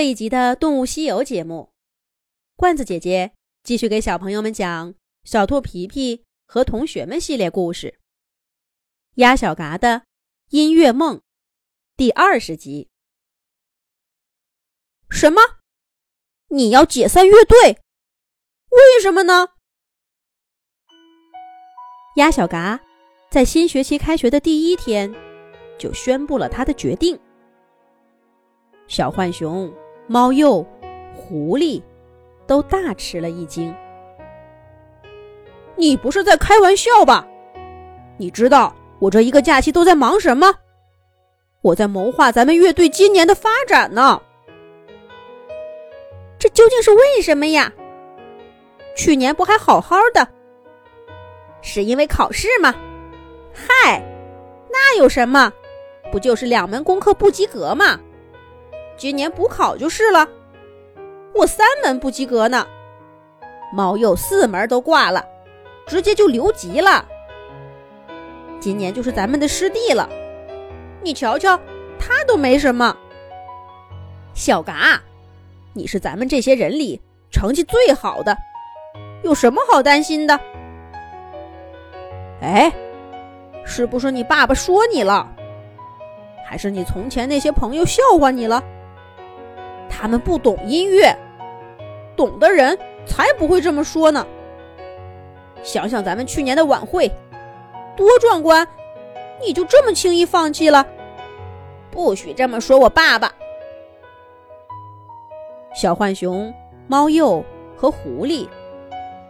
这一集的《动物西游》节目，罐子姐姐继续给小朋友们讲《小兔皮皮和同学们》系列故事，《鸭小嘎的音乐梦》第二十集。什么？你要解散乐队？为什么呢？鸭小嘎在新学期开学的第一天就宣布了他的决定。小浣熊。猫鼬、狐狸都大吃了一惊。你不是在开玩笑吧？你知道我这一个假期都在忙什么？我在谋划咱们乐队今年的发展呢。这究竟是为什么呀？去年不还好好的？是因为考试吗？嗨，那有什么？不就是两门功课不及格吗？今年补考就是了，我三门不及格呢，猫鼬四门都挂了，直接就留级了。今年就是咱们的师弟了，你瞧瞧，他都没什么。小嘎，你是咱们这些人里成绩最好的，有什么好担心的？哎，是不是你爸爸说你了？还是你从前那些朋友笑话你了？他们不懂音乐，懂的人才不会这么说呢。想想咱们去年的晚会，多壮观，你就这么轻易放弃了？不许这么说我爸爸！小浣熊、猫鼬和狐狸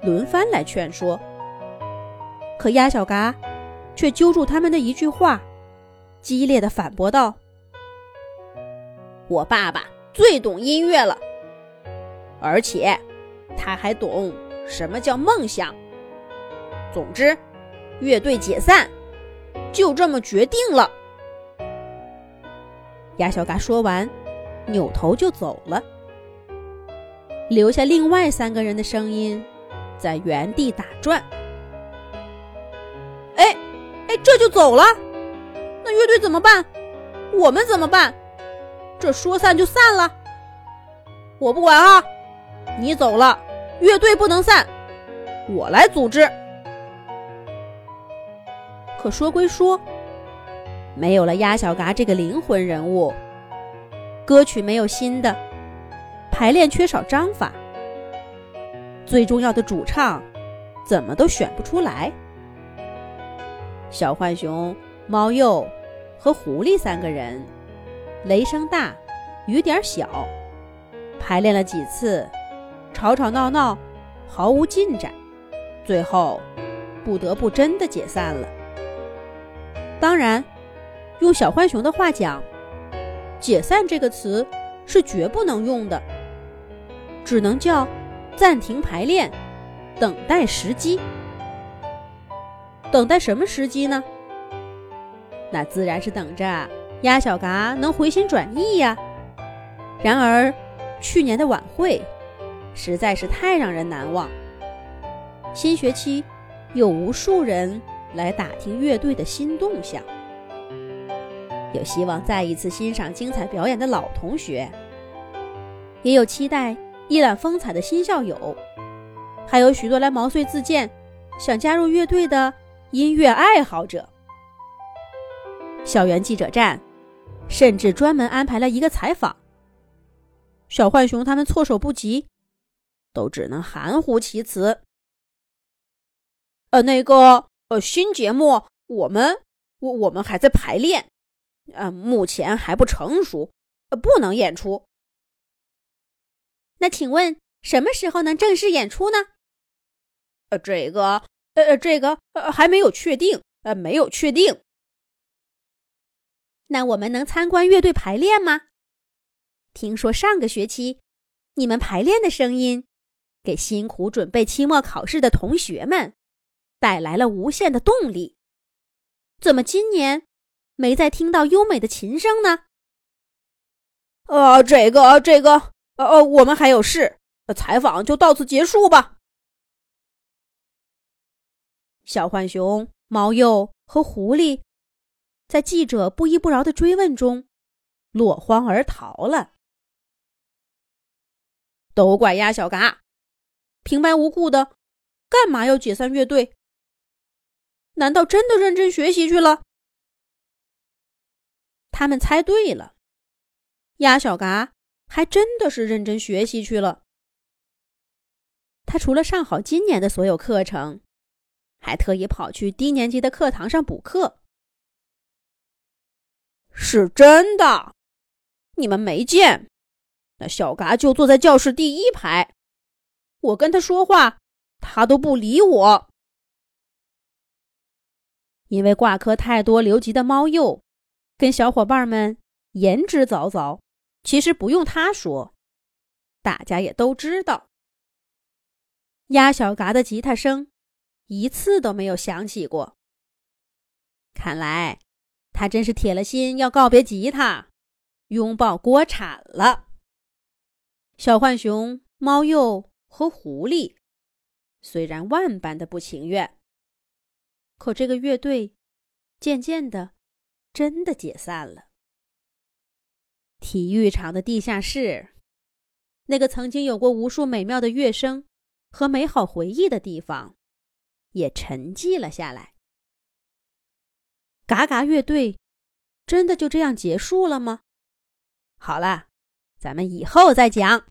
轮番来劝说，可鸭小嘎却揪住他们的一句话，激烈的反驳道：“我爸爸。”最懂音乐了，而且他还懂什么叫梦想。总之，乐队解散，就这么决定了。鸭小嘎说完，扭头就走了，留下另外三个人的声音在原地打转。哎，哎，这就走了？那乐队怎么办？我们怎么办？这说散就散了，我不管啊！你走了，乐队不能散，我来组织。可说归说，没有了鸭小嘎这个灵魂人物，歌曲没有新的，排练缺少章法，最重要的主唱怎么都选不出来。小浣熊、猫鼬和狐狸三个人。雷声大，雨点小，排练了几次，吵吵闹闹，毫无进展，最后不得不真的解散了。当然，用小浣熊的话讲，“解散”这个词是绝不能用的，只能叫暂停排练，等待时机。等待什么时机呢？那自然是等着。鸭小嘎能回心转意呀。然而，去年的晚会实在是太让人难忘。新学期有无数人来打听乐队的新动向，有希望再一次欣赏精彩表演的老同学，也有期待一览风采的新校友，还有许多来毛遂自荐、想加入乐队的音乐爱好者。校园记者站。甚至专门安排了一个采访。小浣熊他们措手不及，都只能含糊其辞。呃，那个，呃，新节目我们我我们还在排练，呃，目前还不成熟，呃，不能演出。那请问什么时候能正式演出呢？呃，这个，呃，这个，呃，还没有确定，呃，没有确定。那我们能参观乐队排练吗？听说上个学期你们排练的声音，给辛苦准备期末考试的同学们带来了无限的动力。怎么今年没再听到优美的琴声呢？呃，这个，这个，呃呃，我们还有事，采访就到此结束吧。小浣熊、猫鼬和狐狸。在记者不依不饶的追问中，落荒而逃了。都怪鸭小嘎，平白无故的，干嘛要解散乐队？难道真的认真学习去了？他们猜对了，鸭小嘎还真的是认真学习去了。他除了上好今年的所有课程，还特意跑去低年级的课堂上补课。是真的，你们没见，那小嘎就坐在教室第一排，我跟他说话，他都不理我。因为挂科太多留级的猫鼬，跟小伙伴们言之凿凿。其实不用他说，大家也都知道。鸭小嘎的吉他声一次都没有响起过。看来他真是铁了心要告别吉他，拥抱锅铲了。小浣熊、猫鼬和狐狸虽然万般的不情愿。可这个乐队渐渐的真的解散了。体育场的地下室，那个曾经有过无数美妙的乐声和美好回忆的地方，也沉寂了下来。嘎嘎乐队真的就这样结束了吗？好了，咱们以后再讲。